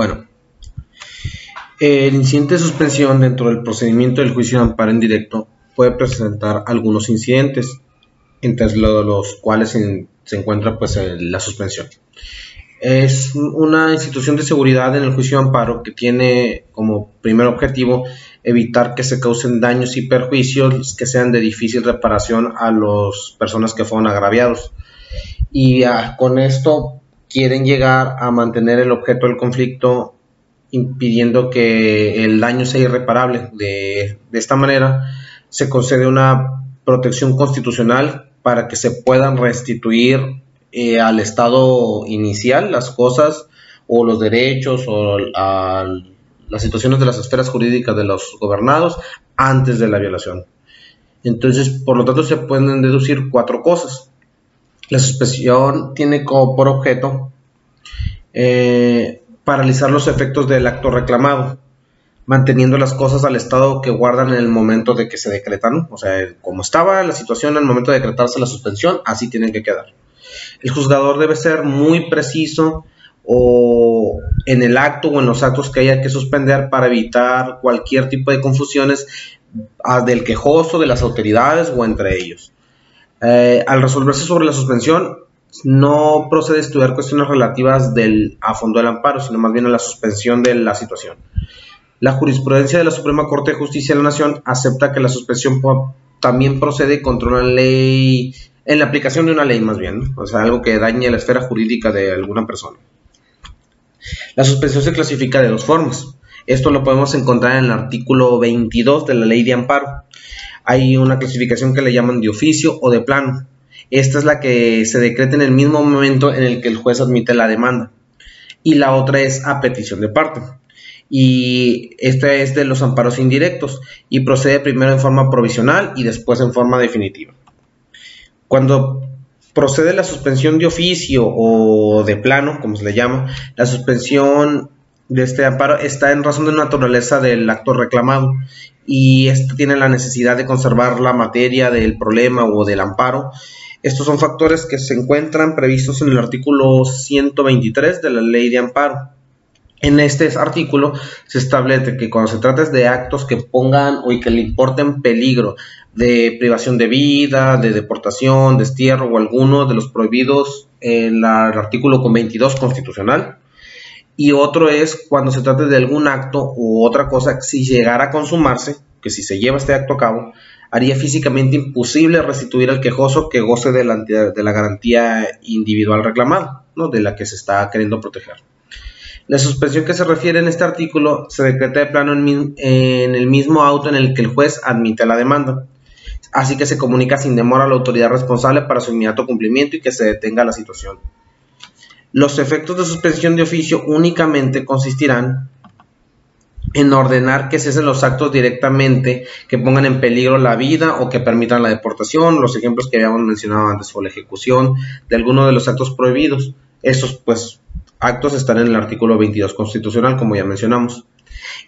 Bueno, el incidente de suspensión dentro del procedimiento del juicio de amparo en directo puede presentar algunos incidentes, entre los cuales se, encuentra pues, la suspensión. Es una institución de seguridad en el juicio de amparo que tiene como primer objetivo evitar que se causen daños y perjuicios que sean de difícil reparación a las personas que fueron agraviados. Y ah, con esto quieren llegar a mantener el objeto del conflicto impidiendo que el daño sea irreparable. De, esta manera se concede una protección constitucional para que se puedan restituir eh, al estado inicial las cosas o los derechos o las situaciones de las esferas jurídicas de los gobernados antes de la violación. Entonces, por lo tanto, se pueden deducir cuatro cosas. La suspensión tiene como por objeto eh, paralizar los efectos del acto reclamado, manteniendo las cosas al estado que guardan en el momento de que se decretan. O sea, como estaba la situación el momento de decretarse la suspensión, así tienen que quedar. El juzgador debe ser muy preciso en el acto o en los actos que haya que suspender para evitar cualquier tipo de confusiones ah, del quejoso, de las autoridades o entre ellos. Eh, al resolverse sobre la suspensión, no procede a estudiar cuestiones relativas del, a fondo del amparo, sino más bien a la suspensión de la situación. La jurisprudencia de la Suprema Corte de Justicia de la Nación acepta que la suspensión también procede contra una ley, en la aplicación de una ley más bien, o sea, algo que dañe la esfera jurídica de alguna persona. La suspensión se clasifica de dos formas. Esto lo podemos encontrar en el artículo 22 de la ley de amparo. Hay una clasificación que le llaman de oficio o de plano. Esta es la que se decreta en el mismo momento en el que el juez admite la demanda. Y la otra es a petición de parte. Y esta es de los amparos indirectos y procede primero en forma provisional y después en forma definitiva. Cuando procede la suspensión de oficio o de plano, como se le llama, la suspensión de este amparo está en razón de naturaleza del acto reclamado y esto tiene la necesidad de conservar la materia del problema o del amparo estos son factores que se encuentran previstos en el artículo 123 de la Ley de Amparo. En este artículo se establece que cuando se trata de actos que pongan o que le importen peligro de privación de vida, de deportación, destierro o alguno de los prohibidos en el artículo 22 constitucional. Y otro es cuando se trate de algún acto u otra cosa si llegara a consumarse, que si se lleva este acto a cabo, haría físicamente imposible restituir al quejoso que goce de la, garantía individual reclamada, ¿no? de la que se está queriendo proteger. La suspensión que se refiere en este artículo se decreta de plano en, en, el mismo auto en el que el juez admite la demanda, así que se comunica sin demora a la autoridad responsable para su inmediato cumplimiento y que se detenga la situación. Los efectos de suspensión de oficio únicamente consistirán en ordenar que cesen los actos directamente que pongan en peligro la vida o que permitan la deportación. Los ejemplos que habíamos mencionado antes fue la ejecución de alguno de los actos prohibidos. Estos pues actos están en el artículo 22 constitucional, como ya mencionamos.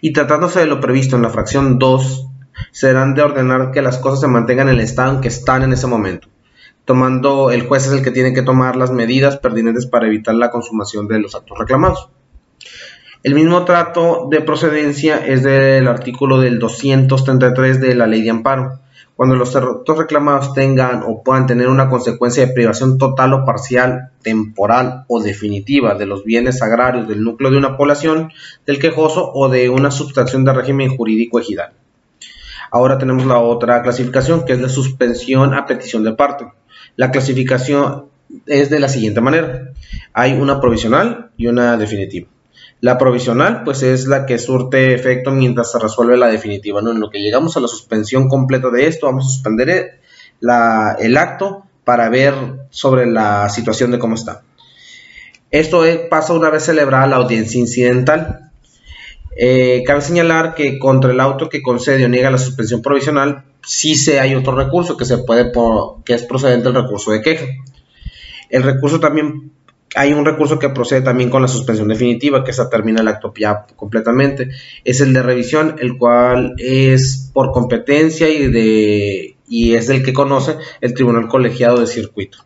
Y tratándose de lo previsto en la fracción 2, serán de ordenar que las cosas se mantengan en el estado en que están en ese momento. Tomando, el juez es el que tiene que tomar las medidas pertinentes para evitar la consumación de los actos reclamados. El mismo trato de procedencia es del artículo del 233 de la ley de amparo. Cuando los actos reclamados tengan o puedan tener una consecuencia de privación total o parcial, temporal o definitiva de los bienes agrarios del núcleo de una población, del quejoso o de una sustracción de régimen jurídico ejidal. Ahora tenemos la otra clasificación que es la suspensión a petición de parte. La clasificación es de la siguiente manera. Hay una provisional y una definitiva. La provisional, pues es la que surte efecto mientras se resuelve la definitiva. ¿no? En lo que llegamos a la suspensión completa de esto, vamos a suspender el acto para ver sobre la situación de cómo está. Esto pasa una vez celebrada la audiencia incidental. Eh, cabe señalar que contra el auto que concede o niega la suspensión provisional, sí se hay otro recurso que se puede que es procedente del recurso de queja. El recurso también hay un recurso que procede también con la suspensión definitiva, que esa termina el acto completamente. Es el de revisión, el cual es por competencia y, de, y es del que conoce el Tribunal Colegiado de Circuito.